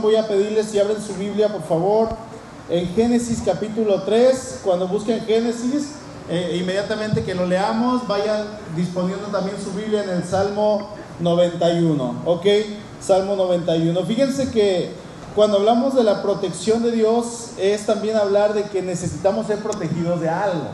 Voy a pedirles si abren su Biblia, por favor, en Génesis capítulo 3. Cuando busquen Génesis, eh, inmediatamente que lo leamos, vayan disponiendo también su Biblia en el Salmo 91. ¿Ok? Salmo 91. Fíjense que cuando hablamos de la protección de Dios, es también hablar de que necesitamos ser protegidos de algo,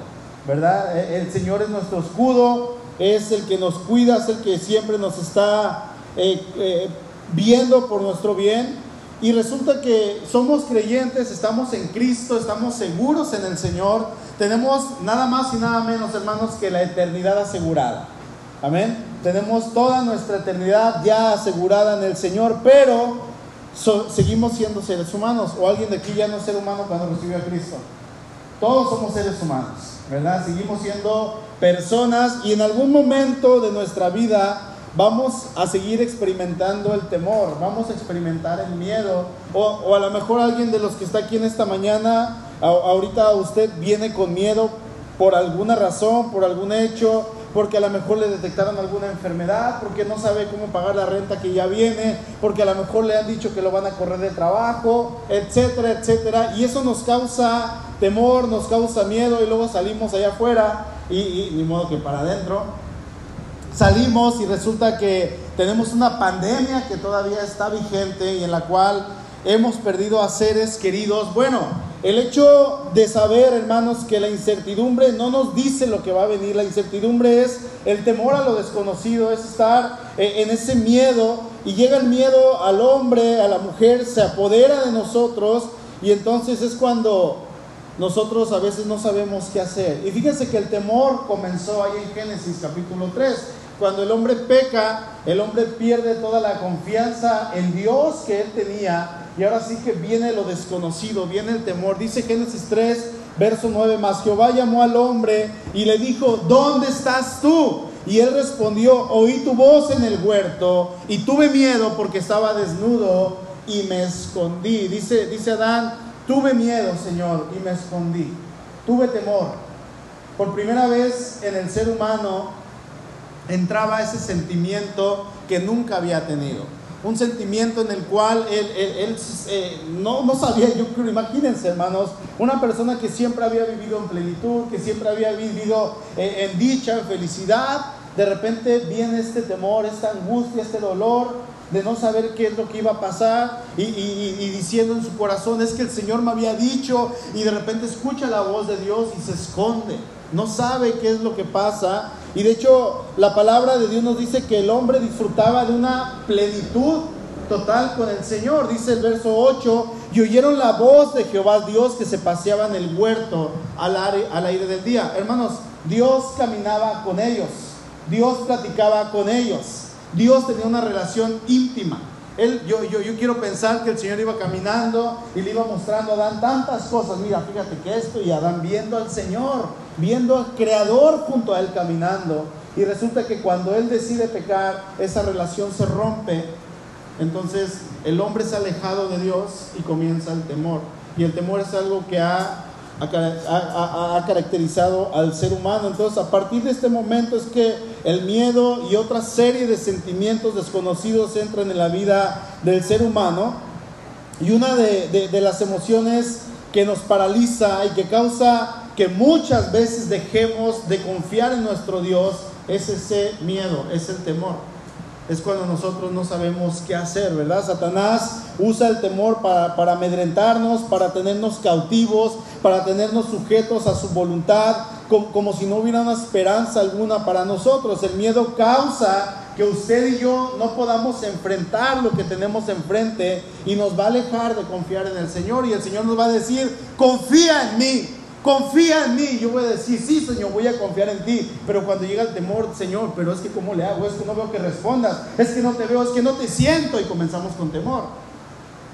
¿verdad? Eh, el Señor es nuestro escudo, es el que nos cuida, es el que siempre nos está eh, viendo por nuestro bien. Y resulta que somos creyentes, estamos en Cristo, estamos seguros en el Señor, tenemos nada más y nada menos, hermanos, que la eternidad asegurada. Amén. Tenemos toda nuestra eternidad ya asegurada en el Señor, pero seguimos siendo seres humanos. O alguien de aquí ya no es ser humano cuando recibió a Cristo. Todos somos seres humanos, ¿verdad? Seguimos siendo personas y en algún momento de nuestra vida vamos a seguir experimentando el temor, vamos a experimentar el miedo, o, a lo mejor alguien de los que está aquí en esta mañana, ahorita usted viene con miedo por alguna razón, por algún hecho, porque a lo mejor le detectaron alguna enfermedad, porque no sabe cómo pagar la renta que ya viene, porque a lo mejor le han dicho que lo van a correr de trabajo, etcétera, etcétera. Y eso nos causa temor, nos causa miedo y luego salimos allá afuera y, y ni modo que para adentro salimos y resulta que tenemos una pandemia que todavía está vigente y en la cual hemos perdido a seres queridos. Bueno, el hecho de saber, hermanos, que la incertidumbre no nos dice lo que va a venir, la incertidumbre es el temor a lo desconocido, es estar eh, en ese miedo y llega el miedo al hombre, a la mujer, se apodera de nosotros y entonces es cuando nosotros a veces no sabemos qué hacer. Y fíjense que el temor comenzó ahí en Génesis capítulo 3. Cuando el hombre peca, el hombre pierde toda la confianza en Dios que él tenía y ahora sí que viene lo desconocido, viene el temor. Dice Génesis 3, verso 9, más Jehová llamó al hombre y le dijo, ¿dónde estás tú? Y él respondió, oí tu voz en el huerto y tuve miedo porque estaba desnudo y me escondí. Dice, dice Adán, tuve miedo, Señor, y me escondí. Tuve temor. Por primera vez en el ser humano entraba ese sentimiento que nunca había tenido. Un sentimiento en el cual él, eh, no, no, sabía, yo creo, imagínense hermanos, una persona que siempre había vivido en plenitud, que siempre había vivido eh, en dicha, en felicidad, de repente viene este temor, esta angustia, este dolor de no saber qué es lo que iba a pasar y, y, diciendo en su corazón, es que el Señor me había dicho y de repente escucha la voz de Dios y se esconde, no sabe qué es lo que pasa y de hecho, la palabra de Dios nos dice que el hombre disfrutaba de una plenitud total con el Señor. Dice el verso 8, y oyeron la voz de Jehová Dios que se paseaba en el huerto al aire, al aire del día. Hermanos, Dios caminaba con ellos, Dios platicaba con ellos, Dios tenía una relación íntima. Él, yo, yo, yo quiero pensar que el Señor iba caminando y le iba mostrando a Adán tantas cosas. Mira, fíjate que esto, y Adán viendo al Señor, viendo al Creador junto a él caminando. Y resulta que cuando él decide pecar, esa relación se rompe. Entonces el hombre ha alejado de Dios y comienza el temor. Y el temor es algo que ha ha, caracterizado al ser humano. Entonces, a partir de este momento es que el miedo y otra serie de sentimientos desconocidos entran en la vida del ser humano. Y una de, de las emociones que nos paraliza y que causa que muchas veces dejemos de confiar en nuestro Dios es ese miedo, es el temor es cuando nosotros no sabemos qué hacer, ¿verdad? Satanás usa el temor para, amedrentarnos, para tenernos cautivos, para tenernos sujetos a su voluntad, como, como, si no hubiera una esperanza alguna para nosotros. El miedo causa que usted y yo no podamos enfrentar lo que tenemos enfrente y nos va a alejar de confiar en el Señor y el Señor nos va a decir, confía en mí, confía en mí. Yo voy a decir, sí, Señor, voy a confiar en ti. Pero cuando llega el temor, Señor, pero es que ¿cómo le hago? Es que no veo que respondas. Es que no te veo, es que no te siento. Y comenzamos con temor.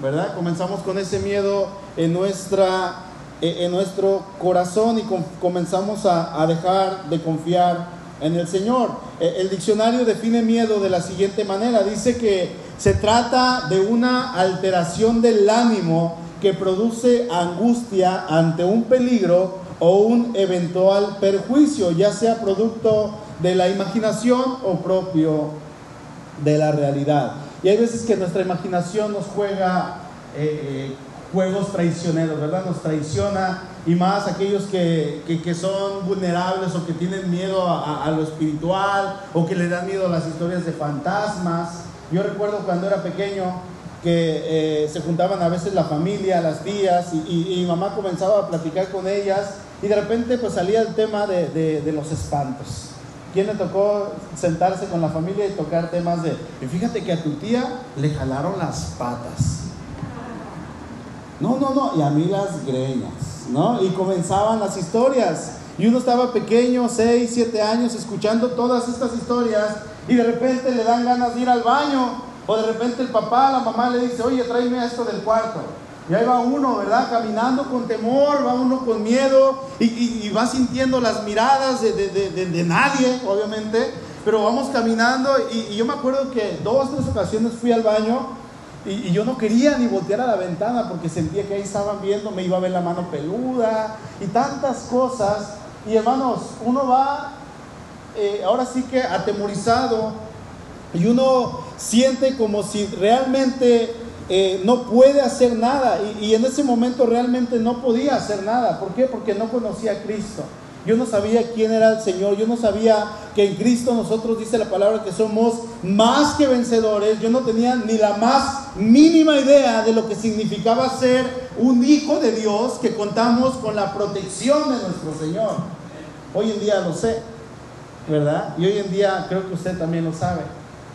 ¿Verdad? Comenzamos con ese miedo en, nuestra, en nuestro corazón y comenzamos a, a dejar de confiar en el Señor. E, el diccionario define miedo de la siguiente manera. Dice que se trata de una alteración del ánimo que produce angustia ante un peligro o un eventual perjuicio, ya sea producto de la imaginación o propio de la realidad. Y hay veces que nuestra imaginación nos juega eh, juegos traicioneros, ¿verdad? Nos traiciona y más aquellos que, que, son vulnerables o que tienen miedo a, a, lo espiritual o que le dan miedo a las historias de fantasmas. Yo recuerdo cuando era pequeño que eh, se juntaban a veces la familia, las tías, y, y, mamá comenzaba a platicar con ellas y de repente pues salía el tema de, de, de los espantos. ¿Quién le tocó sentarse con la familia y tocar temas de, y fíjate que a tu tía le jalaron las patas? No, no, no, y a mí las greñas, ¿no? Y comenzaban las historias. Y uno estaba pequeño, 6, 7 años, escuchando todas estas historias y de repente le dan ganas de ir al baño. O de repente el papá, la mamá le dice, oye, tráeme esto del cuarto. Y ahí va uno, ¿verdad? Caminando con temor, va uno con miedo y, va sintiendo las miradas de, nadie, obviamente. Pero vamos caminando y, yo me acuerdo que dos, tres ocasiones fui al baño y, yo no quería ni voltear a la ventana porque sentía que ahí estaban viendo, me iba a ver la mano peluda y tantas cosas. Y hermanos, uno va eh, ahora sí que atemorizado y uno siente como si realmente eh, no puede hacer nada y, y, en ese momento realmente no podía hacer nada. ¿Por qué? Porque no conocía a Cristo. Yo no sabía quién era el Señor, yo no sabía que en Cristo nosotros dice la palabra que somos más que vencedores. Yo no tenía ni la más mínima idea de lo que significaba ser un hijo de Dios que contamos con la protección de nuestro Señor. Hoy en día lo sé, ¿verdad? Y hoy en día creo que usted también lo sabe.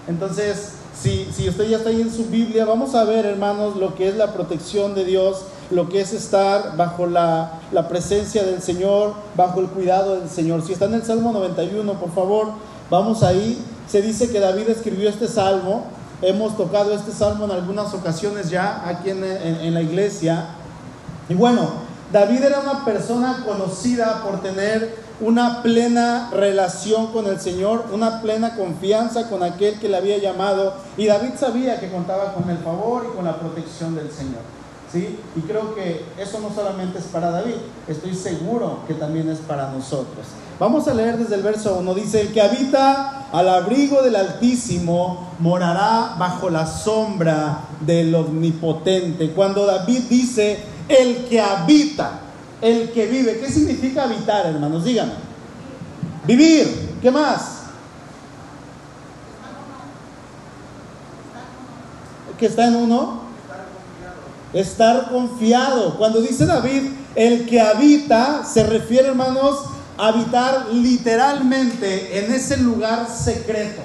Entonces, si, si usted ya está ahí en su Biblia, vamos a ver, hermanos, lo que es la protección de Dios, lo que es estar bajo la, la presencia del Señor, bajo el cuidado del Señor. Si está en el Salmo 91, por favor, vamos ahí. Se dice que David escribió este salmo. Hemos tocado este salmo en algunas ocasiones ya aquí en, en la iglesia. Y bueno, David era una persona conocida por tener una plena relación con el Señor, una plena confianza con aquel que le había llamado. Y David sabía que contaba con el favor y con la protección del Señor. ¿sí? Y creo que eso no solamente es para David, estoy seguro que también es para nosotros. Vamos a leer desde el verso 1. Dice, el que habita al abrigo del Altísimo morará bajo la sombra del Omnipotente. Cuando David dice, el que habita, el que vive. ¿Qué significa habitar, hermanos? Díganme. Vivir. ¿Qué más? ¿Que está en uno? Estar confiado. Cuando dice David, el que habita, se refiere, hermanos, a habitar literalmente en ese lugar secreto.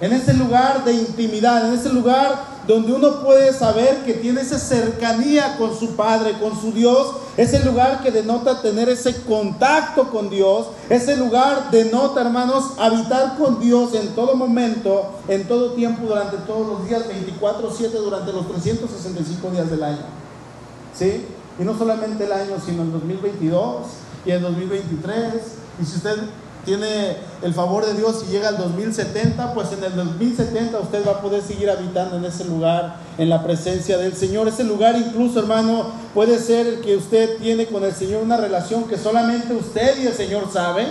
En ese lugar de intimidad, en ese lugar donde uno puede saber que tiene esa cercanía con su Padre, con su Dios, ese lugar que denota tener ese contacto con Dios, ese lugar denota, hermanos, habitar con Dios en todo momento, en todo tiempo, durante todos los días, 24/7, durante los 365 días del año. ¿Sí? Y no solamente el año, sino el 2022 y el 2023. Y si usted tiene el favor de Dios y llega al 2070, pues en el 2070 usted va a poder seguir habitando en ese lugar, en la presencia del Señor. Ese lugar incluso, hermano, puede ser el que usted tiene con el Señor una relación que solamente usted y el Señor sabe.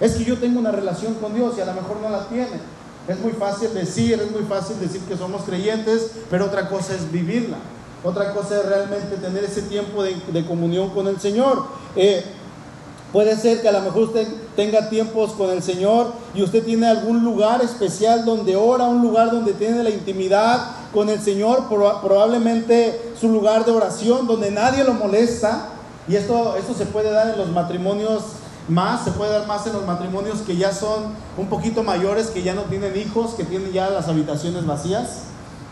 Es que yo tengo una relación con Dios y a lo mejor no la tiene. Es muy fácil decir, es muy fácil decir que somos creyentes, pero otra cosa es vivirla. Otra cosa es realmente tener ese tiempo de, de comunión con el Señor. Eh, Puede ser que a lo mejor usted tenga tiempos con el Señor y usted tiene algún lugar especial donde ora, un lugar donde tiene la intimidad con el Señor, probablemente su lugar de oración donde nadie lo molesta. Y esto, esto se puede dar en los matrimonios más, se puede dar más en los matrimonios que ya son un poquito mayores, que ya no tienen hijos, que tienen ya las habitaciones vacías,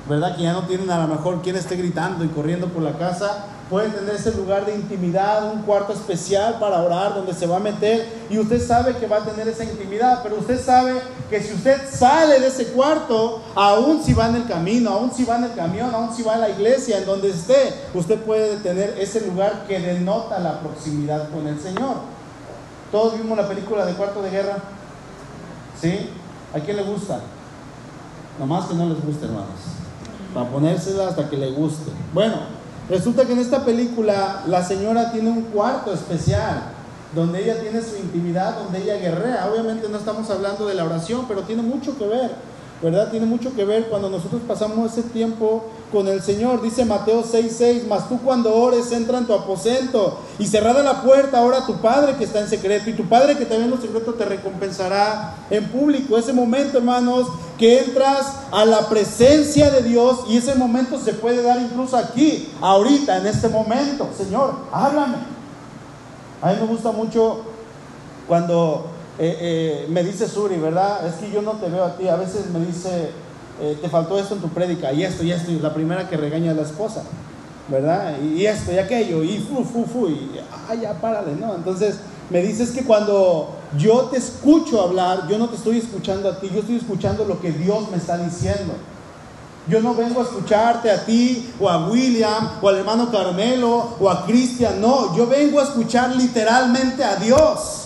¿verdad? Que ya no tienen a lo mejor quien esté gritando y corriendo por la casa pueden tener ese lugar de intimidad, un cuarto especial para orar donde se va a meter y usted sabe que va a tener esa intimidad, pero usted sabe que si usted sale de ese cuarto, aún si va en el camino, aún si va en el camión, aún si va a la iglesia, en donde esté, usted puede tener ese lugar que denota la proximidad con el Señor. Todos vimos la película de Cuarto de Guerra, ¿sí? ¿A quién le gusta? Nomás que no les guste, hermanos. Para ponérsela hasta que le guste. Bueno, Resulta que en esta película la señora tiene un cuarto especial donde ella tiene su intimidad, donde ella guerrea. Obviamente no estamos hablando de la oración, pero tiene mucho que ver. ¿Verdad? Tiene mucho que ver cuando nosotros pasamos ese tiempo con el Señor. Dice Mateo 6:6, mas tú cuando ores entra en tu aposento y cerrada la puerta, ahora tu Padre que está en secreto y tu Padre que también en lo secreto te recompensará en público. Ese momento, hermanos, que entras a la presencia de Dios y ese momento se puede dar incluso aquí, ahorita, en este momento. Señor, háblame. A mí me gusta mucho cuando eh, eh, me dice Suri, ¿verdad? Es que yo no te veo a ti. A veces me dice, eh, te faltó esto en tu prédica, y esto, y esto, y la primera que regaña a la esposa, ¿verdad? Y, esto, y aquello, y fu, fu, fu, y ah, ya, párale, ¿no? Entonces me dices que cuando yo te escucho hablar, yo no te estoy escuchando a ti, yo estoy escuchando lo que Dios me está diciendo. Yo no vengo a escucharte a ti o a William o al hermano Carmelo o a Cristian, no, yo vengo a escuchar literalmente a Dios.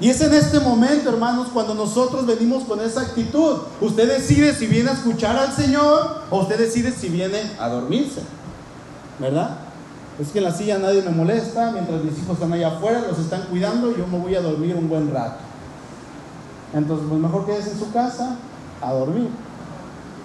Y es en este momento, hermanos, cuando nosotros venimos con esa actitud. Usted decide si viene a escuchar al Señor o usted decide si viene a dormirse. ¿Verdad? Es que en la silla nadie me molesta, mientras mis hijos están allá afuera, los están cuidando, yo me voy a dormir un buen rato. Entonces, pues mejor quédese en su casa a dormir.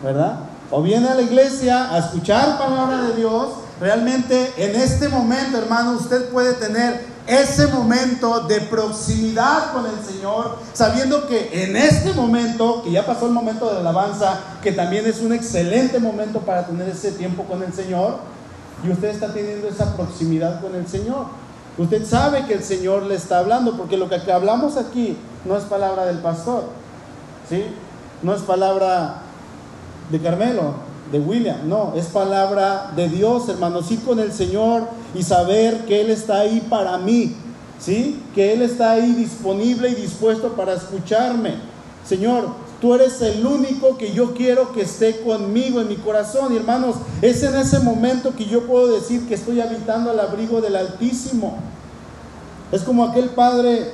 ¿Verdad? O viene a la iglesia a escuchar palabra de Dios. Realmente en este momento, hermano, usted puede tener ese momento de proximidad con el Señor, sabiendo que en este momento, que ya pasó el momento de la alabanza, que también es un excelente momento para tener ese tiempo con el Señor, y usted está teniendo esa proximidad con el Señor. Usted sabe que el Señor le está hablando, porque lo que hablamos aquí no es palabra del pastor, ¿sí? No es palabra de Carmelo, de William, no, es palabra de Dios, hermanos, ir con el Señor y saber que Él está ahí para mí, ¿sí? Que Él está ahí disponible y dispuesto para escucharme. Señor, tú eres el único que yo quiero que esté conmigo en mi corazón. Y hermanos, es en ese momento que yo puedo decir que estoy habitando al abrigo del Altísimo. Es como aquel padre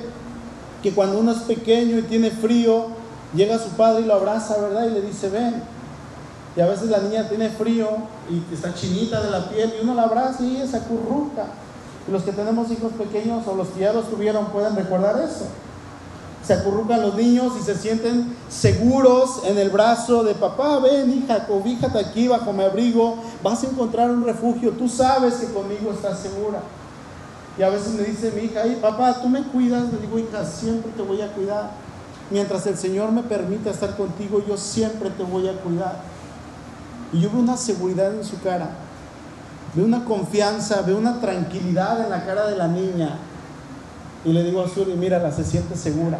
que cuando uno es pequeño y tiene frío, llega a su padre y lo abraza, ¿verdad? Y le dice, ven, y a veces la niña tiene frío y está chinita de la piel y uno la abraza y se acurruca. Y los que tenemos hijos pequeños o los que ya los tuvieron pueden recordar eso. Se acurrucan los niños y se sienten seguros en el brazo de papá. Ven, hija, cobíjate aquí bajo mi abrigo. Vas a encontrar un refugio. Tú sabes que conmigo estás segura. Y a veces me dice mi hija, papá, tú me cuidas. Le digo, hija, siempre te voy a cuidar. Mientras el Señor me permita estar contigo, yo siempre te voy a cuidar. Y yo veo una seguridad en su cara, veo una confianza, veo una tranquilidad en la cara de la niña. Y le digo a Suri, mírala, se siente segura.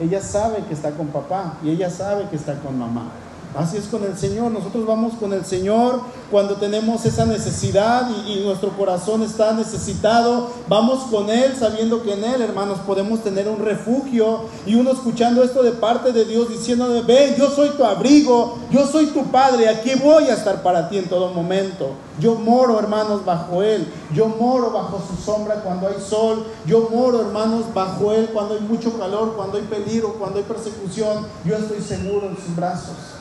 Ella sabe que está con papá y ella sabe que está con mamá. Así es con el Señor. Nosotros vamos con el Señor cuando tenemos esa necesidad y, nuestro corazón está necesitado. Vamos con Él sabiendo que en Él, hermanos, podemos tener un refugio. Y uno escuchando esto de parte de Dios diciéndome, ven, yo soy tu abrigo, yo soy tu Padre, aquí voy a estar para ti en todo momento. Yo moro, hermanos, bajo Él. Yo moro bajo su sombra cuando hay sol. Yo moro, hermanos, bajo Él cuando hay mucho calor, cuando hay peligro, cuando hay persecución. Yo estoy seguro en sus brazos.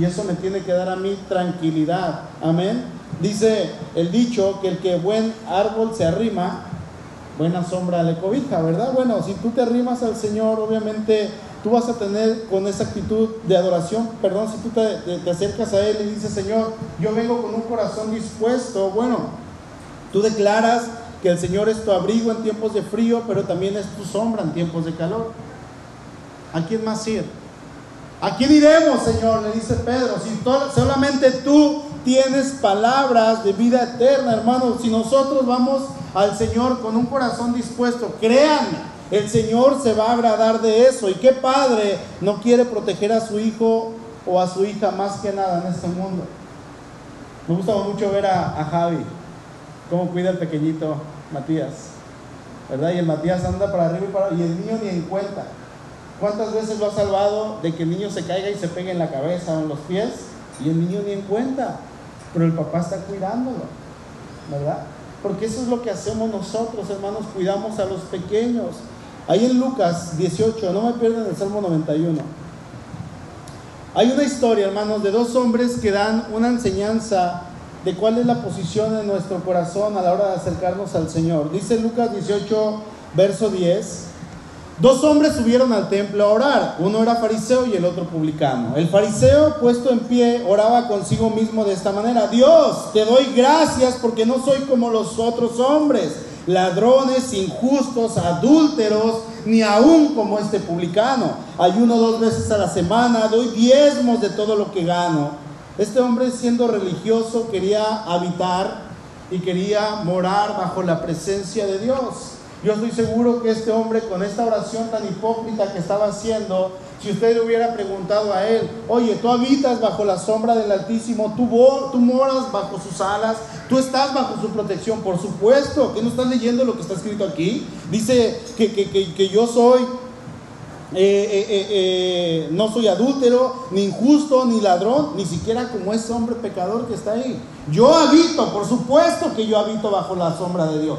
Y eso me tiene que dar a mí tranquilidad. Amén. Dice el dicho que el que buen árbol se arrima, buena sombra le cobija, ¿verdad? Bueno, si tú te arrimas al Señor, obviamente tú vas a tener con esa actitud de adoración, perdón, si tú te, acercas a Él y dices, Señor, yo vengo con un corazón dispuesto, bueno, tú declaras que el Señor es tu abrigo en tiempos de frío, pero también es tu sombra en tiempos de calor. ¿A quién más ir? ¿A quién iremos, Señor? Le dice Pedro. Si solamente tú tienes palabras de vida eterna, hermano. Si nosotros vamos al Señor con un corazón dispuesto, créanme, el Señor se va a agradar de eso. ¿Y qué padre no quiere proteger a su hijo o a su hija más que nada en este mundo? Me gusta mucho ver a, Javi, cómo cuida el pequeñito Matías, ¿verdad? Y el Matías anda para arriba y para y el niño ni en cuenta. ¿Cuántas veces lo ha salvado de que el niño se caiga y se pegue en la cabeza o en los pies? Y el niño ni en cuenta, pero el papá está cuidándolo, ¿verdad? Porque eso es lo que hacemos nosotros, hermanos, cuidamos a los pequeños. Ahí en Lucas 18, no me pierdan el Salmo 91. Hay una historia, hermanos, de dos hombres que dan una enseñanza de cuál es la posición de nuestro corazón a la hora de acercarnos al Señor. Dice Lucas 18, verso 10. Dos hombres subieron al templo a orar, uno era fariseo y el otro publicano. El fariseo, puesto en pie, oraba consigo mismo de esta manera, Dios, te doy gracias porque no soy como los otros hombres, ladrones, injustos, adúlteros, ni aún como este publicano. Ayuno dos veces a la semana, doy diezmos de todo lo que gano. Este hombre siendo religioso quería habitar y quería morar bajo la presencia de Dios. Yo estoy seguro que este hombre con esta oración tan hipócrita que estaba haciendo, si usted le hubiera preguntado a él, oye, tú habitas bajo la sombra del Altísimo, tú, moras bajo sus alas, tú estás bajo su protección, por supuesto, que no estás leyendo lo que está escrito aquí. Dice que, que, yo soy eh, eh, eh, no soy adúltero, ni injusto, ni ladrón, ni siquiera como ese hombre pecador que está ahí. Yo habito, por supuesto que yo habito bajo la sombra de Dios.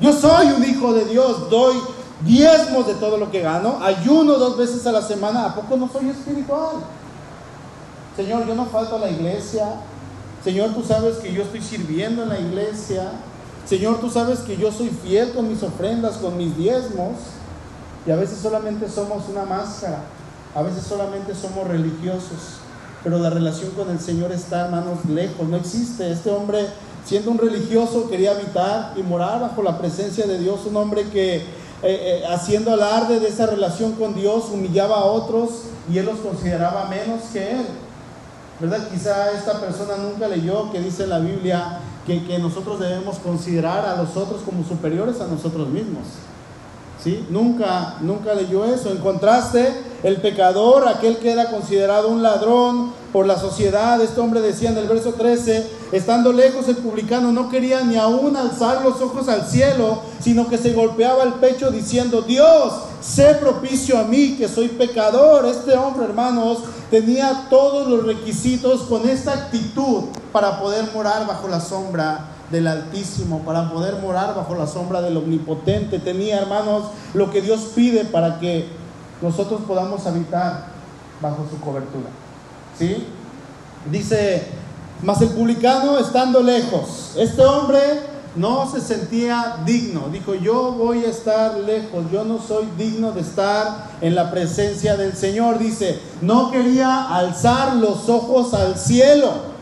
Yo soy un hijo de Dios, doy diezmos de todo lo que gano, ayuno dos veces a la semana, ¿a poco no soy espiritual? Señor, yo no falto a la iglesia. Señor, tú sabes que yo estoy sirviendo en la iglesia. Señor, tú sabes que yo soy fiel con mis ofrendas, con mis diezmos. Y a veces solamente somos una máscara. A veces solamente somos religiosos. Pero la relación con el Señor está, hermanos, lejos. No existe. Este hombre siendo un religioso, quería habitar y morar bajo la presencia de Dios, un hombre que eh, eh, haciendo alarde de esa relación con Dios humillaba a otros y él los consideraba menos que él. ¿Verdad? Quizá esta persona nunca leyó que dice la Biblia que, que nosotros debemos considerar a los otros como superiores a nosotros mismos. ¿Sí? Nunca, nunca leyó eso. En contraste, el pecador, aquel que era considerado un ladrón por la sociedad, este hombre decía en el verso 13, estando lejos el publicano no quería ni aún alzar los ojos al cielo, sino que se golpeaba el pecho diciendo, Dios, sé propicio a mí que soy pecador. Este hombre, hermanos, tenía todos los requisitos con esta actitud para poder morar bajo la sombra del Altísimo, para poder morar bajo la sombra del Omnipotente. Tenía, hermanos, lo que Dios pide para que nosotros podamos habitar bajo su cobertura. ¿Sí? Dice, mas el publicano estando lejos, este hombre no se sentía digno. Dijo, yo voy a estar lejos, yo no soy digno de estar en la presencia del Señor. Dice, no quería alzar los ojos al cielo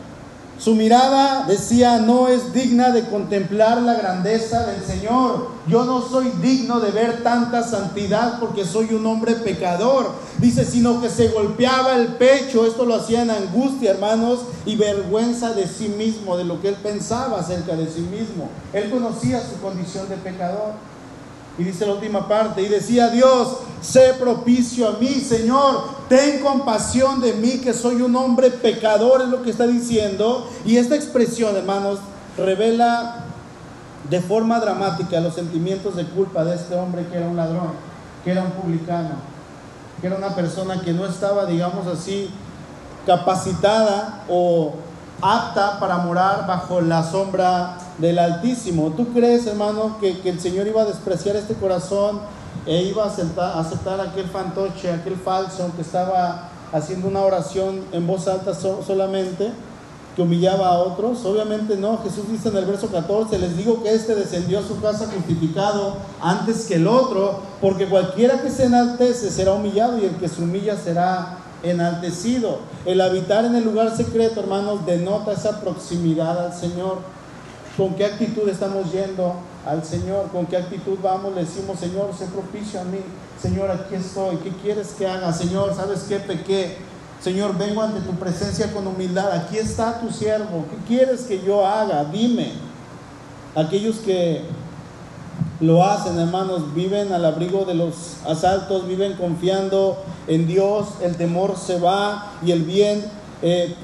su mirada decía, no es digna de contemplar la grandeza del Señor. Yo no soy digno de ver tanta santidad porque soy un hombre pecador. Dice, sino que se golpeaba el pecho. Esto lo hacía en angustia, hermanos, y vergüenza de sí mismo, de lo que él pensaba acerca de sí mismo. Él conocía su condición de pecador. Y dice la última parte, y decía Dios, sé propicio a mí, Señor, ten compasión de mí, que soy un hombre pecador, es lo que está diciendo. Y esta expresión, hermanos, revela de forma dramática los sentimientos de culpa de este hombre que era un ladrón, que era un publicano, que era una persona que no estaba, digamos así, capacitada o apta para morar bajo la sombra del Altísimo. ¿Tú crees, hermano, que, el Señor iba a despreciar este corazón e iba a aceptar, aquel fantoche, aquel falso que estaba haciendo una oración en voz alta solamente, que humillaba a otros? Obviamente no. Jesús dice en el verso 14, les digo que este descendió a su casa justificado antes que el otro, porque cualquiera que se enaltece será humillado y el que se humilla será enaltecido. El habitar en el lugar secreto, hermanos, denota esa proximidad al Señor. ¿Con qué actitud estamos yendo al Señor? ¿Con qué actitud vamos? Le decimos, Señor, sé propicio a mí. Señor, aquí estoy. ¿Qué quieres que haga? Señor, ¿sabes qué pequé? Señor, vengo ante tu presencia con humildad. Aquí está tu siervo. ¿Qué quieres que yo haga? Dime. Aquellos que lo hacen, hermanos, viven al abrigo de los asaltos, viven confiando en Dios, el temor se va y el bien eh,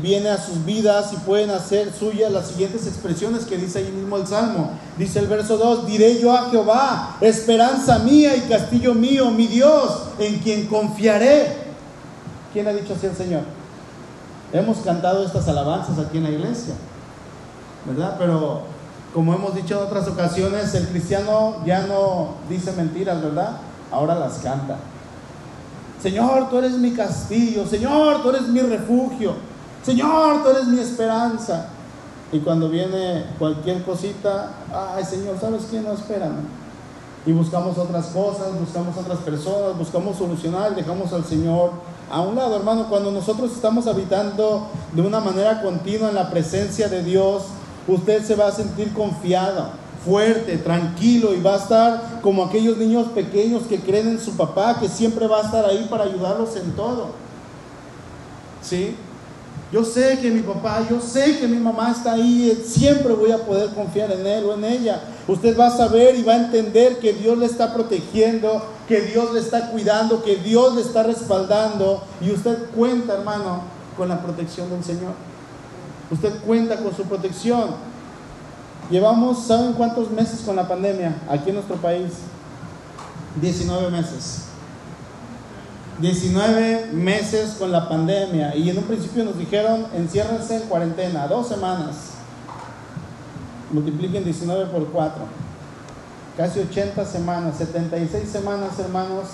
viene a sus vidas y pueden hacer suyas las siguientes expresiones que dice ahí mismo el Salmo. Dice el verso 2, diré yo a Jehová, esperanza mía y castillo mío, mi Dios, en quien confiaré. ¿Quién ha dicho así el Señor? Hemos cantado estas alabanzas aquí en la iglesia, ¿verdad? Pero como hemos dicho en otras ocasiones, el cristiano ya no dice mentiras, ¿verdad? Ahora las canta. Señor, tú eres mi castillo, Señor, tú eres mi refugio, Señor, tú eres mi esperanza. Y cuando viene cualquier cosita, ay Señor, ¿sabes qué? No, espérame. y buscamos otras cosas, buscamos otras personas, buscamos solucionar, dejamos al Señor a un lado, hermano. Cuando nosotros estamos habitando de una manera continua en la presencia de Dios, usted se va a sentir confiado, fuerte, tranquilo y va a estar como aquellos niños pequeños que creen en su papá, que siempre va a estar ahí para ayudarlos en todo. ¿Sí? Yo sé que mi papá, yo sé que mi mamá está ahí, siempre voy a poder confiar en él o en ella. Usted va a saber y va a entender que Dios le está protegiendo, que Dios le está cuidando, que Dios le está respaldando. Y usted cuenta, hermano, con la protección del Señor. Usted cuenta con su protección. Llevamos, ¿saben cuántos meses con la pandemia aquí en nuestro país? 19 meses. 19 meses con la pandemia y en un principio nos dijeron enciérrense en cuarentena, dos semanas. Multipliquen 19 por 4. Casi 80 semanas, 76 semanas hermanos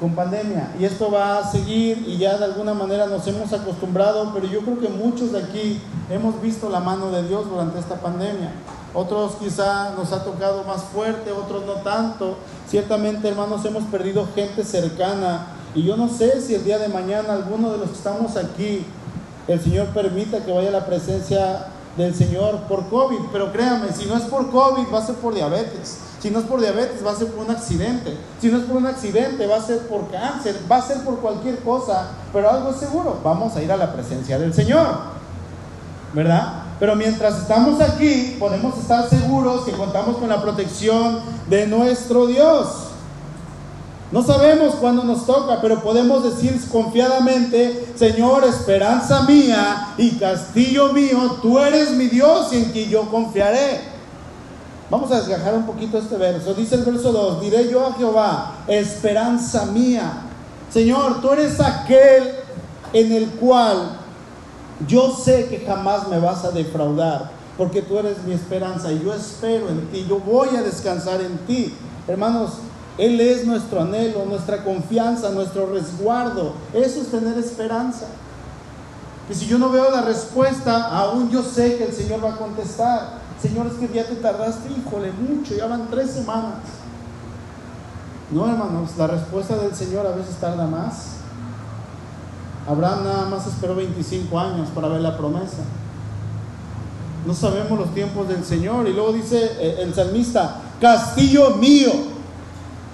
con pandemia. Y esto va a seguir y ya de alguna manera nos hemos acostumbrado, pero yo creo que muchos de aquí hemos visto la mano de Dios durante esta pandemia. Otros quizá nos ha tocado más fuerte, otros no tanto. Ciertamente, hermanos, hemos perdido gente cercana. Y yo no sé si el día de mañana alguno de los que estamos aquí, el Señor permita que vaya a la presencia del Señor por COVID. Pero créame, si no es por COVID, va a ser por diabetes. Si no es por diabetes, va a ser por un accidente. Si no es por un accidente, va a ser por cáncer. Va a ser por cualquier cosa. Pero algo es seguro, vamos a ir a la presencia del Señor. ¿Verdad? Pero mientras estamos aquí, podemos estar seguros que contamos con la protección de nuestro Dios. No sabemos cuándo nos toca, pero podemos decir confiadamente, Señor, esperanza mía y castillo mío, tú eres mi Dios y en quien yo confiaré. Vamos a desgajar un poquito este verso. Dice el verso 2, diré yo a Jehová, esperanza mía. Señor, tú eres aquel en el cual yo sé que jamás me vas a defraudar, porque tú eres mi esperanza y yo espero en ti, yo voy a descansar en ti. Hermanos, Él es nuestro anhelo, nuestra confianza, nuestro resguardo. Eso es tener esperanza. Y si yo no veo la respuesta, aún yo sé que el Señor va a contestar. Señor, es que ya te tardaste, híjole, mucho, ya van tres semanas. No, hermanos, la respuesta del Señor a veces tarda más. Abraham nada más esperó 25 años para ver la promesa. No sabemos los tiempos del Señor. Y luego dice eh, el salmista, castillo mío,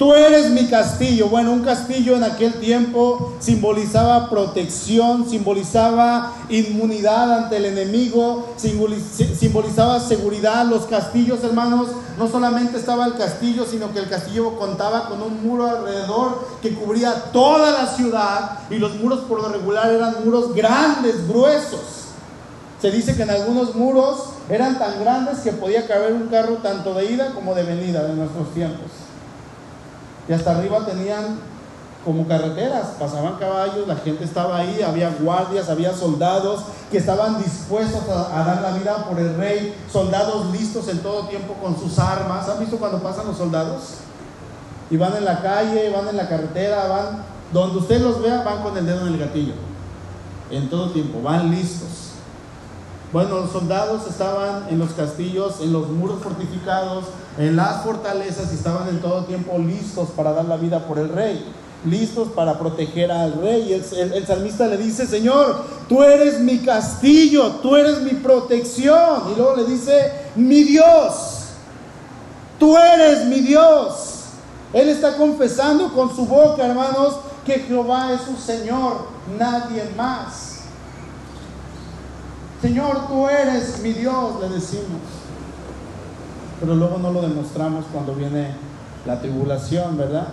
tú eres mi castillo. Bueno, un castillo en aquel tiempo simbolizaba protección, simbolizaba inmunidad ante el enemigo, simbolizaba seguridad. Los castillos, hermanos, no solamente estaba el castillo, sino que el castillo contaba con un muro alrededor que cubría toda la ciudad y los muros por lo regular eran muros grandes, gruesos. Se dice que en algunos muros eran tan grandes que podía caber un carro tanto de ida como de venida de nuestros tiempos. Y hasta arriba tenían como carreteras, pasaban caballos, la gente estaba ahí, había guardias, había soldados que estaban dispuestos a, dar la vida por el rey, soldados listos en todo tiempo con sus armas. ¿Han visto cuando pasan los soldados? Y van en la calle, van en la carretera, van donde usted los vea, van con el dedo en el gatillo. En todo tiempo, van listos. Bueno, los soldados estaban en los castillos, en los muros fortificados, en las fortalezas y estaban en todo tiempo listos para dar la vida por el rey listos para proteger al rey. El, salmista le dice, Señor, tú eres mi castillo, tú eres mi protección. Y luego le dice, mi Dios, tú eres mi Dios. Él está confesando con su boca, hermanos, que Jehová es su Señor, nadie más. Señor, tú eres mi Dios, le decimos. Pero luego no lo demostramos cuando viene la tribulación, ¿verdad?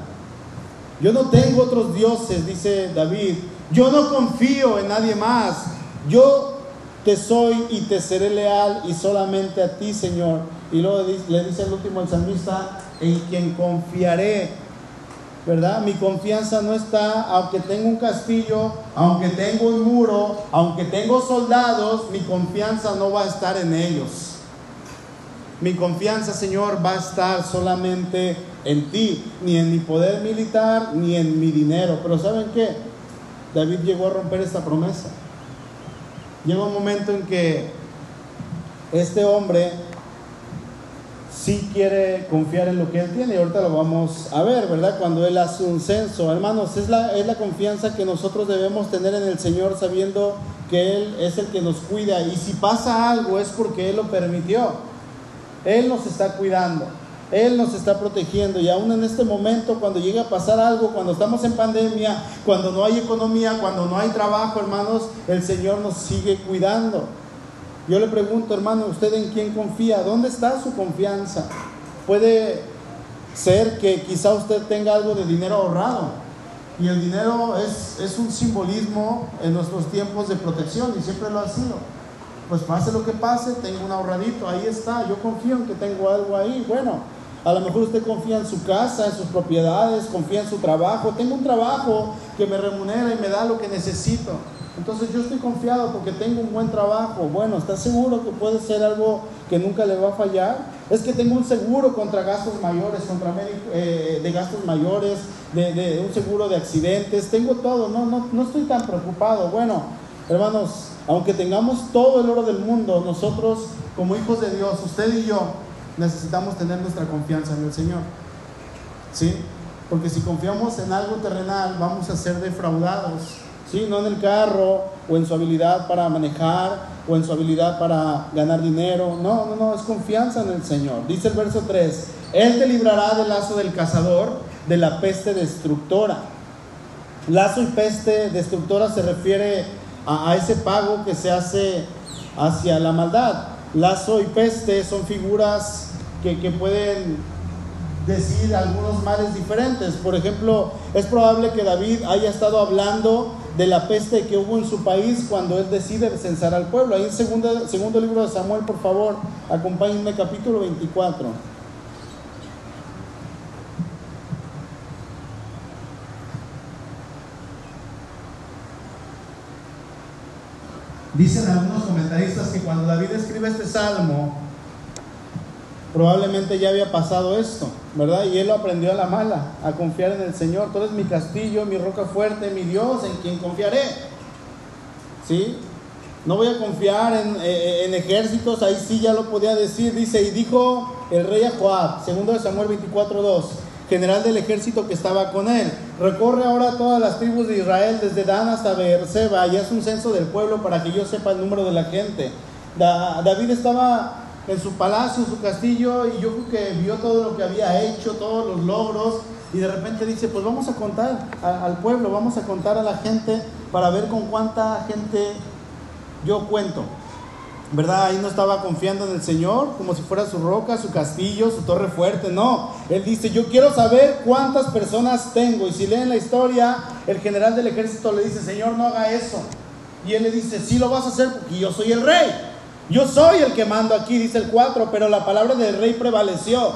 Yo no tengo otros dioses, dice David. Yo no confío en nadie más. Yo te soy y te seré leal y solamente a ti, Señor. Y luego le dice el último el salmista, en quien confiaré. ¿Verdad? Mi confianza no está, aunque tengo un castillo, aunque tengo un muro, aunque tengo soldados, mi confianza no va a estar en ellos. Mi confianza, Señor, va a estar solamente en ti, ni en mi poder militar, ni en mi dinero. Pero ¿saben qué? David llegó a romper esta promesa. Llegó un momento en que este hombre sí quiere confiar en lo que Él tiene. Y ahorita lo vamos a ver, ¿verdad? Cuando Él hace un censo. Hermanos, es la, es la confianza que nosotros debemos tener en el Señor sabiendo que Él es el que nos cuida. Y si pasa algo es porque Él lo permitió. Él nos está cuidando. Él nos está protegiendo y aún en este momento, cuando llegue a pasar algo, cuando estamos en pandemia, cuando no hay economía, cuando no hay trabajo, hermanos, el Señor nos sigue cuidando. Yo le pregunto, hermano, ¿usted en quién confía? ¿Dónde está su confianza? Puede ser que quizá usted tenga algo de dinero ahorrado. Y el dinero es, es un simbolismo en nuestros tiempos de protección y siempre lo ha sido. Pues pase lo que pase, tengo un ahorradito, ahí está, yo confío en que tengo algo ahí. Bueno, a lo mejor usted confía en su casa, en sus propiedades, confía en su trabajo. Tengo un trabajo que me remunera y me da lo que necesito. Entonces yo estoy confiado porque tengo un buen trabajo. Bueno, ¿está seguro que puede ser algo que nunca le va a fallar? Es que tengo un seguro contra gastos mayores, contra eh, de gastos mayores, de, un seguro de accidentes. Tengo todo, no, no, no estoy tan preocupado. Bueno, hermanos, aunque tengamos todo el oro del mundo, nosotros como hijos de Dios, usted y yo, necesitamos tener nuestra confianza en el Señor. ¿Sí? Porque si confiamos en algo terrenal, vamos a ser defraudados. ¿sí? No en el carro o en su habilidad para manejar o en su habilidad para ganar dinero. No, no, no, es confianza en el Señor. Dice el verso 3, Él te librará del lazo del cazador, de la peste destructora. Lazo y peste destructora se refiere a, ese pago que se hace hacia la maldad. Lazo y peste son figuras que, que pueden decir algunos males diferentes. Por ejemplo, es probable que David haya estado hablando de la peste que hubo en su país cuando él decide censar al pueblo. Ahí en segundo, segundo libro de Samuel, por favor, acompáñenme capítulo 24. Dicen algunos comentaristas que cuando David escribe este salmo, probablemente ya había pasado esto, ¿verdad? Y él lo aprendió a la mala, a confiar en el Señor. Tú eres mi castillo, mi roca fuerte, mi Dios, en quien confiaré. ¿Sí? No voy a confiar en, eh, en, ejércitos, ahí sí ya lo podía decir. Dice, y dijo el rey a Joab, segundo de Samuel 24.2, general del ejército que estaba con él. Recorre ahora todas las tribus de Israel, desde Dan hasta Beerseba, y hace un censo del pueblo para que yo sepa el número de la gente. David estaba en su palacio, en su castillo, y yo creo que vio todo lo que había hecho, todos los logros, y de repente dice, pues vamos a contar al pueblo, vamos a contar a la gente para ver con cuánta gente yo cuento. ¿Verdad? Ahí no estaba confiando en el Señor como si fuera su roca, su castillo, su torre fuerte. No, él dice, yo quiero saber cuántas personas tengo. Y si leen la historia, el general del ejército le dice, Señor, no haga eso. Y él le dice, sí lo vas a hacer porque yo soy el rey. Yo soy el que mando aquí, dice el 4, pero la palabra del rey prevaleció.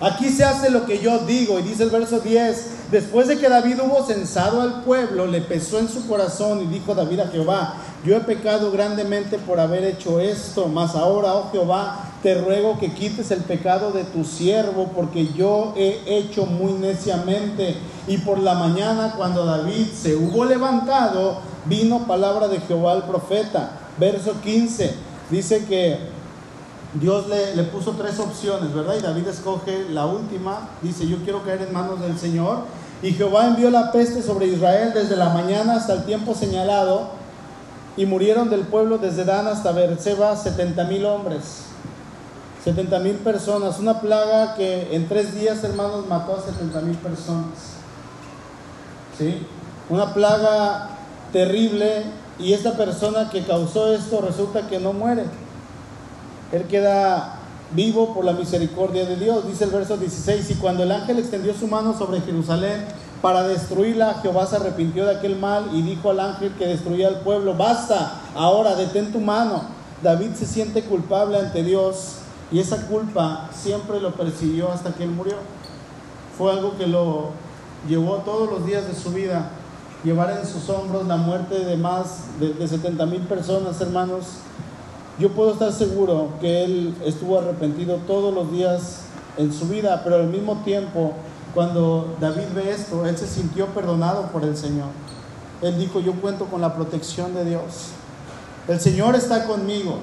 Aquí se hace lo que yo digo, y dice el verso 10, después de que David hubo censado al pueblo, le pesó en su corazón y dijo David a Jehová, yo he pecado grandemente por haber hecho esto, mas ahora, oh Jehová, te ruego que quites el pecado de tu siervo, porque yo he hecho muy neciamente. Y por la mañana, cuando David se hubo levantado, vino palabra de Jehová al profeta. Verso 15 dice que Dios le, le, puso tres opciones, ¿verdad? Y David escoge la última, dice, yo quiero caer en manos del Señor. Y Jehová envió la peste sobre Israel desde la mañana hasta el tiempo señalado, y murieron del pueblo desde Dan hasta Berseba 70 mil hombres, 70 mil personas, una plaga que en tres días, hermanos, mató a 70 mil personas. ¿Sí? Una plaga terrible y esta persona que causó esto resulta que no muere. Él queda vivo por la misericordia de Dios. Dice el verso 16, y cuando el ángel extendió su mano sobre Jerusalén para destruirla, Jehová se arrepintió de aquel mal y dijo al ángel que destruía al pueblo, basta, ahora detén tu mano. David se siente culpable ante Dios y esa culpa siempre lo persiguió hasta que él murió. Fue algo que lo llevó todos los días de su vida llevar en sus hombros la muerte de más de, de 70 mil personas, hermanos, yo puedo estar seguro que él estuvo arrepentido todos los días en su vida, pero al mismo tiempo, cuando David ve esto, él se sintió perdonado por el Señor. Él dijo, yo cuento con la protección de Dios. El Señor está conmigo.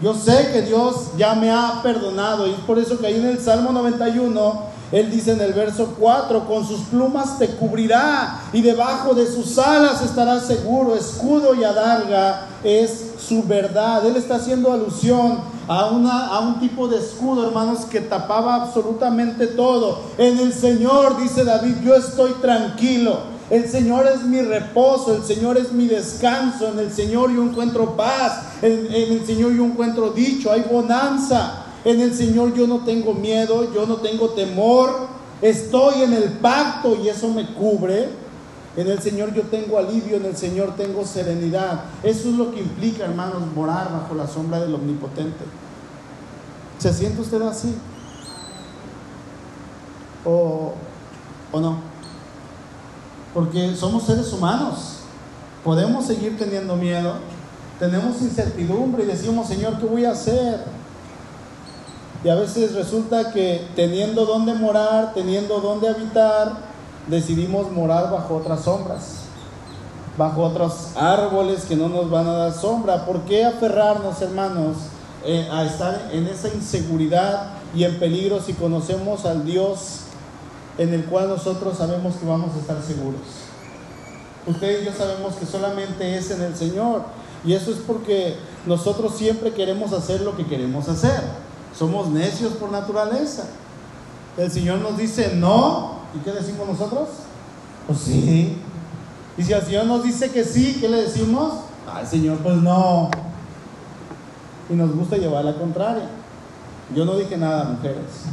Yo sé que Dios ya me ha perdonado y es por eso que ahí en el Salmo 91 Él dice en el verso 4, con sus plumas te cubrirá y debajo de sus alas estarás seguro, escudo y adarga es su verdad. Él está haciendo alusión a, una, a un tipo de escudo, hermanos, que tapaba absolutamente todo. En el Señor, dice David, yo estoy tranquilo. El Señor es mi reposo, el Señor es mi descanso, en el Señor yo encuentro paz, en, el Señor yo encuentro dicho, hay bonanza, en el Señor yo no tengo miedo, yo no tengo temor, estoy en el pacto y eso me cubre. En el Señor yo tengo alivio, en el Señor tengo serenidad. Eso es lo que implica, hermanos, morar bajo la sombra del Omnipotente. ¿Se siente usted así? ¿O, o no? Porque somos seres humanos. Podemos seguir teniendo miedo. Tenemos incertidumbre y decimos, Señor, ¿qué voy a hacer? Y a veces resulta que teniendo dónde morar, teniendo dónde habitar, decidimos morar bajo otras sombras, bajo otros árboles que no nos van a dar sombra. ¿Por qué aferrarnos, hermanos, eh, a estar en esa inseguridad y en peligro si conocemos al Dios en el cual nosotros sabemos que vamos a estar seguros. Ustedes y yo sabemos que solamente es en el Señor. Y eso es porque nosotros siempre queremos hacer lo que queremos hacer. Somos necios por naturaleza. El Señor nos dice no. ¿Y qué decimos nosotros? Pues sí. Y si el Señor nos dice que sí, ¿qué le decimos? Al Señor, pues no. Y nos gusta llevar la contraria. Yo no dije nada, mujeres.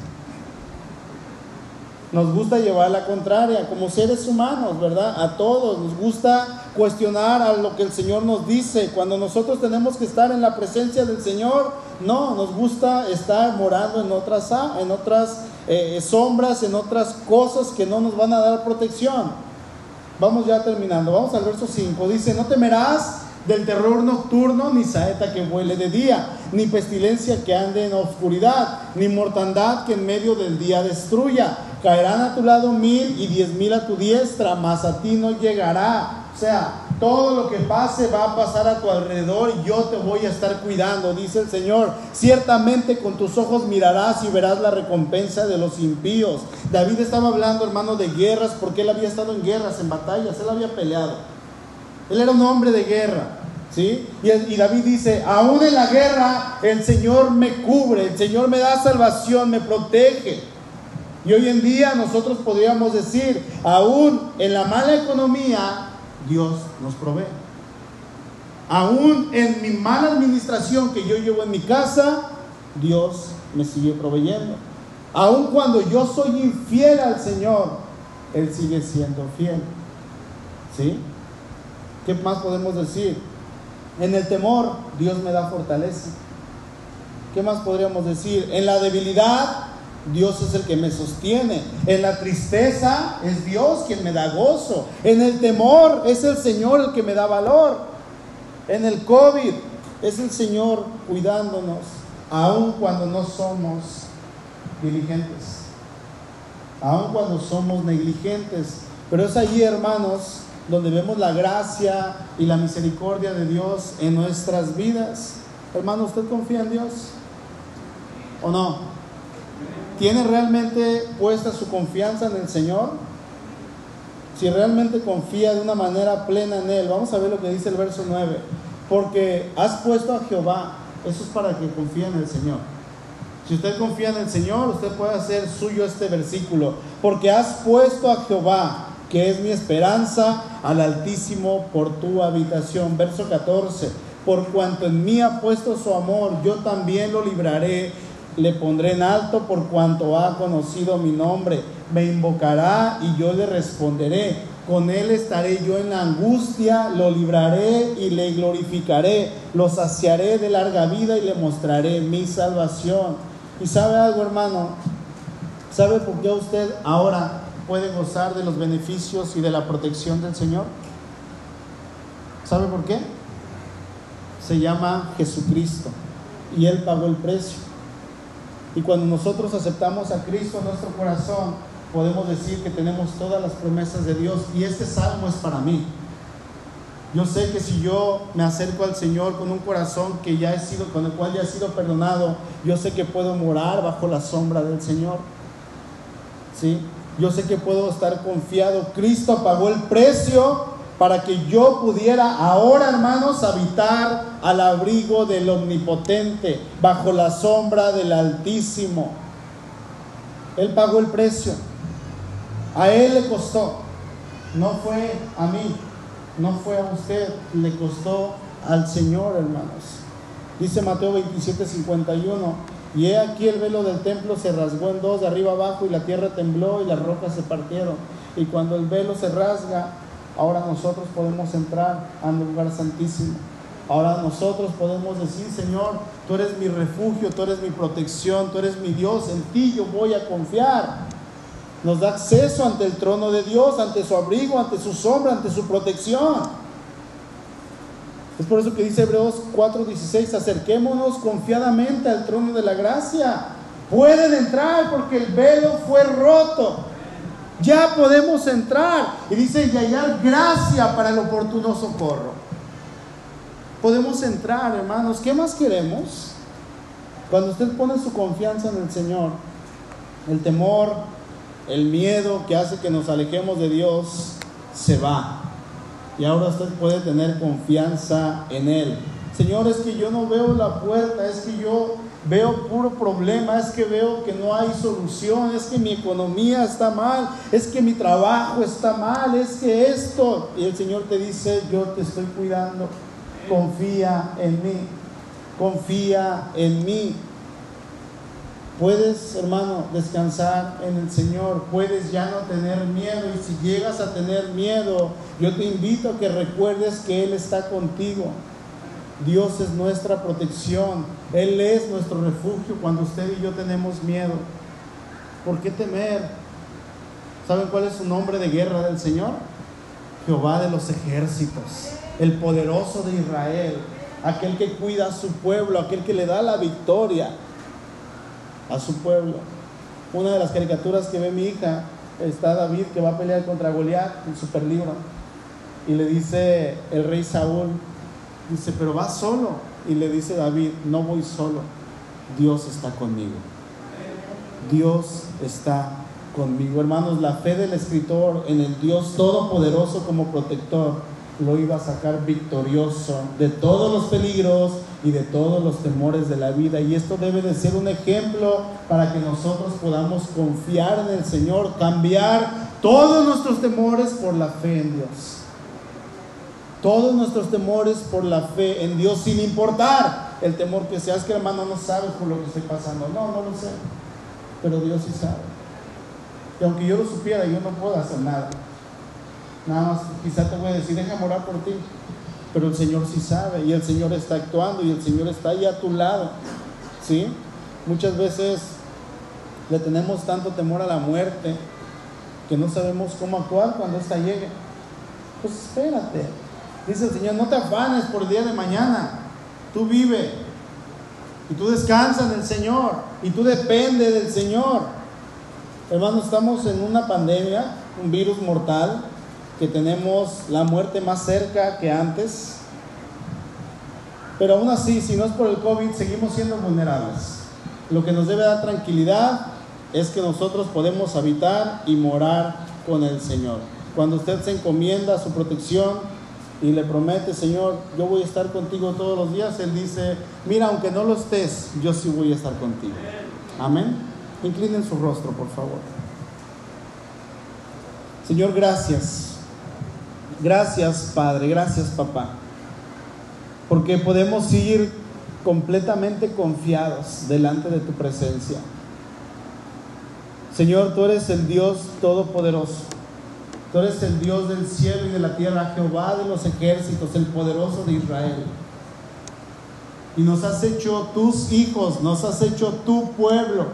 Nos gusta llevar la contraria, como seres humanos, ¿verdad? A todos nos gusta cuestionar a lo que el Señor nos dice. Cuando nosotros tenemos que estar en la presencia del Señor, no, nos gusta estar morando en otras, otras eh, sombras, en otras cosas que no nos van a dar protección. Vamos ya terminando, vamos al verso 5. Dice, no temerás del terror nocturno, ni saeta que vuele de día, ni pestilencia que ande en oscuridad, ni mortandad que en medio del día destruya. Caerán a tu lado mil y diez mil a tu diestra, mas a ti no llegará. O sea, todo lo que pase va a pasar a tu alrededor y yo te voy a estar cuidando, dice el Señor. Ciertamente con tus ojos mirarás y verás la recompensa de los impíos. David estaba hablando, hermano, de guerras porque él había estado en guerras, en batallas, él había peleado. Él era un hombre de guerra. ¿Sí? Y, y, David dice, aún en la guerra el Señor me cubre, el Señor me da salvación, me protege. Y hoy en día nosotros podríamos decir, aún en la mala economía, Dios nos provee. Aún en mi mala administración que yo llevo en mi casa, Dios me sigue proveyendo. Aún cuando yo soy infiel al Señor, Él sigue siendo fiel. ¿Sí? ¿Qué más podemos decir? En el temor, Dios me da fortaleza. ¿Qué más podríamos decir? En la debilidad, Dios es el que me sostiene. En la tristeza es Dios quien me da gozo. En el temor es el Señor el que me da valor. En el COVID es el Señor cuidándonos, aun cuando no somos diligentes. Aun cuando somos negligentes. Pero es allí, hermanos, donde vemos la gracia y la misericordia de Dios en nuestras vidas. Hermano, ¿usted confía en Dios? ¿O no? ¿Tiene realmente puesta su confianza en el Señor? Si realmente confía de una manera plena en Él, vamos a ver lo que dice el verso 9. Porque has puesto a Jehová, eso es para que confíe en el Señor. Si usted confía en el Señor, usted puede hacer suyo este versículo. Porque has puesto a Jehová, que es mi esperanza, al Altísimo por tu habitación. Verso 14. Por cuanto en mí ha puesto su amor, yo también lo libraré le pondré en alto por cuanto ha conocido mi nombre. Me invocará y yo le responderé. Con él estaré yo en la angustia, lo libraré y le glorificaré. Lo saciaré de larga vida y le mostraré mi salvación. ¿Y sabe algo, hermano? ¿Sabe por qué usted ahora puede gozar de los beneficios y de la protección del Señor? ¿Sabe por qué? Se llama Jesucristo y Él pagó el precio. Y cuando nosotros aceptamos a Cristo en nuestro corazón, podemos decir que tenemos todas las promesas de Dios. Y este salmo es para mí. Yo sé que si yo me acerco al Señor con un corazón que ya he sido, con el cual ya he sido perdonado, yo sé que puedo morar bajo la sombra del Señor. ¿Sí? Yo sé que puedo estar confiado. Cristo pagó el precio para que yo pudiera ahora, hermanos, habitar al abrigo del Omnipotente, bajo la sombra del Altísimo. Él pagó el precio. A Él le costó. No fue a mí, no fue a usted, le costó al Señor, hermanos. Dice Mateo 27, 51. Y he aquí el velo del templo se rasgó en dos, de arriba abajo, y la tierra tembló y las rocas se partieron. Y cuando el velo se rasga, ahora nosotros podemos entrar al lugar santísimo. Ahora nosotros podemos decir, Señor, tú eres mi refugio, tú eres mi protección, tú eres mi Dios, en ti yo voy a confiar. Nos da acceso ante el trono de Dios, ante su abrigo, ante su sombra, ante su protección. Es por eso que dice Hebreos 4:16, acerquémonos confiadamente al trono de la gracia. Pueden entrar porque el velo fue roto. Ya podemos entrar. Y dice, y hallar gracia para el oportuno socorro. Podemos entrar, hermanos. ¿Qué más queremos? Cuando usted pone su confianza en el Señor, el temor, el miedo que hace que nos alejemos de Dios, se va. Y ahora usted puede tener confianza en Él. Señor, es que yo no veo la puerta, es que yo veo puro problema, es que veo que no hay solución, es que mi economía está mal, es que mi trabajo está mal, es que esto. Y el Señor te dice, yo te estoy cuidando, confía en mí, confía en mí. Puedes, hermano, descansar en el Señor, puedes ya no tener miedo y si llegas a tener miedo, yo te invito a que recuerdes que Él está contigo. Dios es nuestra protección, Él es nuestro refugio cuando usted y yo tenemos miedo. ¿Por qué temer? ¿Saben cuál es su nombre de guerra del Señor? Jehová de los ejércitos, el poderoso de Israel, aquel que cuida a su pueblo, aquel que le da la victoria a su pueblo. Una de las caricaturas que ve mi hija está David que va a pelear contra Goliat, el super libro. Y le dice el rey Saúl, dice, pero va solo. Y le dice David, no voy solo, Dios está conmigo. Dios está conmigo. Hermanos, la fe del escritor en el Dios todopoderoso como protector lo iba a sacar victorioso de todos los peligros y de todos los temores de la vida. Y esto debe de ser un ejemplo para que nosotros podamos confiar en el Señor, cambiar todos nuestros temores por la fe en Dios. Todos nuestros temores por la fe en Dios, sin importar el temor que sea. Es que hermano no sabes por lo que estoy pasando. No, no lo sé. Pero Dios sí sabe. Y aunque yo lo supiera, yo no puedo hacer nada. Nada más, quizá te voy a decir, déjame orar por ti. Pero el Señor sí sabe y el Señor está actuando y el Señor está ahí a tu lado. ¿Sí? Muchas veces le tenemos tanto temor a la muerte que no sabemos cómo actuar cuando ésta llegue. Pues espérate. Dice el Señor, no te afanes por el día de mañana. Tú vive. Y tú descansas en el Señor. Y tú dependes del Señor. Hermanos, estamos en una pandemia, un virus mortal que tenemos la muerte más cerca que antes. Pero aún así, si no es por el COVID, seguimos siendo vulnerables. Lo que nos debe dar tranquilidad es que nosotros podemos habitar y morar con el Señor. Cuando usted se encomienda a su protección y le promete, Señor, yo voy a estar contigo todos los días, Él dice, mira, aunque no lo estés, yo sí voy a estar contigo. Amén. Inclinen su rostro, por favor. Señor, gracias Gracias, Padre, gracias, papá. Porque podemos ir completamente confiados delante de tu presencia. Señor, tú eres el Dios todopoderoso. Tú eres el Dios del cielo y de la tierra, Jehová de los ejércitos, el poderoso de Israel. Y nos has hecho tus hijos, nos has hecho tu pueblo.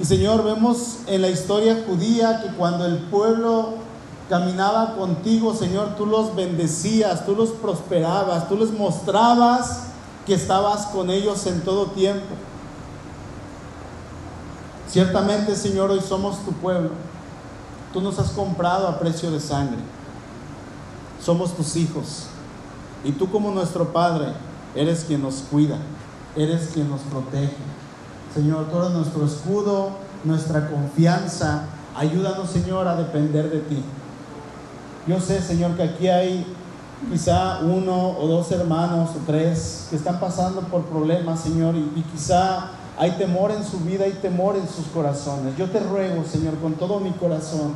Y Señor, vemos en la historia judía que cuando el pueblo caminaba contigo, Señor, tú los bendecías, tú los prosperabas, tú les mostrabas que estabas con ellos en todo tiempo. Ciertamente, Señor, hoy somos tu pueblo. Tú nos has comprado a precio de sangre. Somos tus hijos. Y tú como nuestro Padre, eres quien nos cuida, eres quien nos protege. Señor, tú eres nuestro escudo, nuestra confianza. Ayúdanos, Señor, a depender de ti. Yo sé, Señor, que aquí hay quizá uno o dos hermanos o tres que están pasando por problemas, Señor, y, quizá hay temor en su vida, hay temor en sus corazones. Yo te ruego, Señor, con todo mi corazón,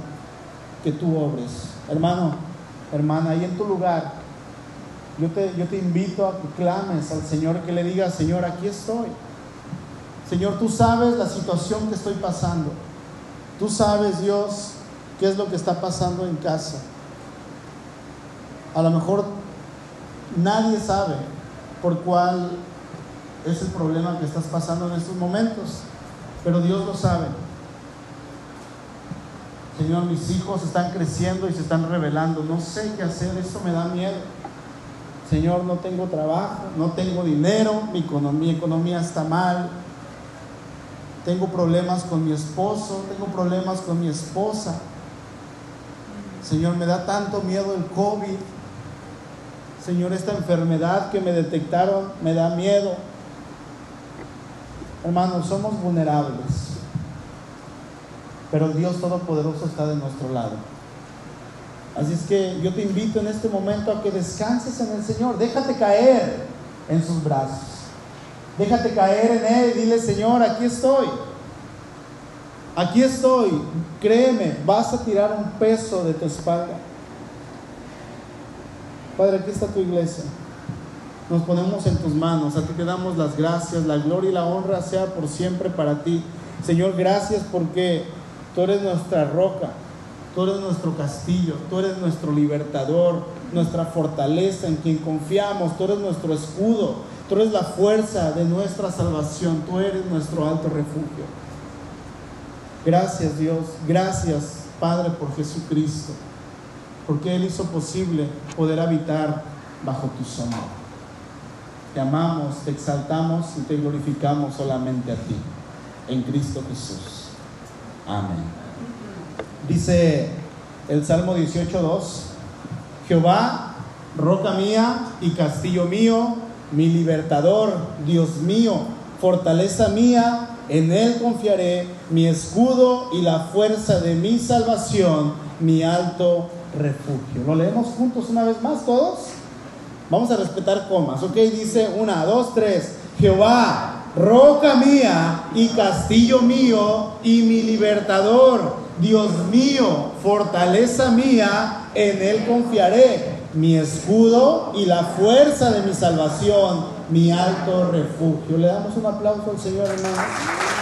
que tú obres. Hermano, hermana, ahí en tu lugar, yo te, yo te invito a que clames al Señor, que le digas, Señor, aquí estoy. Señor, tú sabes la situación que estoy pasando. Tú sabes, Dios, qué es lo que está pasando en casa. A lo mejor nadie sabe por cuál es el problema que estás pasando en estos momentos, pero Dios lo sabe. Señor, mis hijos están creciendo y se están revelando. No sé qué hacer, eso me da miedo. Señor, no tengo trabajo, no tengo dinero, mi economía, mi economía está mal. Tengo problemas con mi esposo, tengo problemas con mi esposa. Señor, me da tanto miedo el COVID. Señor, esta enfermedad que me detectaron me da miedo. Hermanos, somos vulnerables, pero Dios Todopoderoso está de nuestro lado. Así es que yo te invito en este momento a que descanses en el Señor. Déjate caer en sus brazos. Déjate caer en Él dile, Señor, aquí estoy. Aquí estoy. Créeme, vas a tirar un peso de tu espalda. Padre, aquí está tu iglesia. Nos ponemos en tus manos. A ti te damos las gracias. La gloria y la honra sea por siempre para ti. Señor, gracias porque tú eres nuestra roca. Tú eres nuestro castillo. Tú eres nuestro libertador. Nuestra fortaleza en quien confiamos. Tú eres nuestro escudo. Tú eres la fuerza de nuestra salvación. Tú eres nuestro alto refugio. Gracias Dios. Gracias Padre por Jesucristo porque Él hizo posible poder habitar bajo tu sombra. Te amamos, te exaltamos y te glorificamos solamente a ti, en Cristo Jesús. Amén. Dice el Salmo 18.2, Jehová, roca mía y castillo mío, mi libertador, Dios mío, fortaleza mía, en Él confiaré, mi escudo y la fuerza de mi salvación, mi alto refugio. ¿Lo leemos juntos una vez más todos? Vamos a respetar comas, ¿ok? Dice una, dos, tres. Jehová, roca mía y castillo mío y mi libertador, Dios mío, fortaleza mía, en él confiaré, mi escudo y la fuerza de mi salvación, mi alto refugio. Le damos un aplauso al Señor, hermano.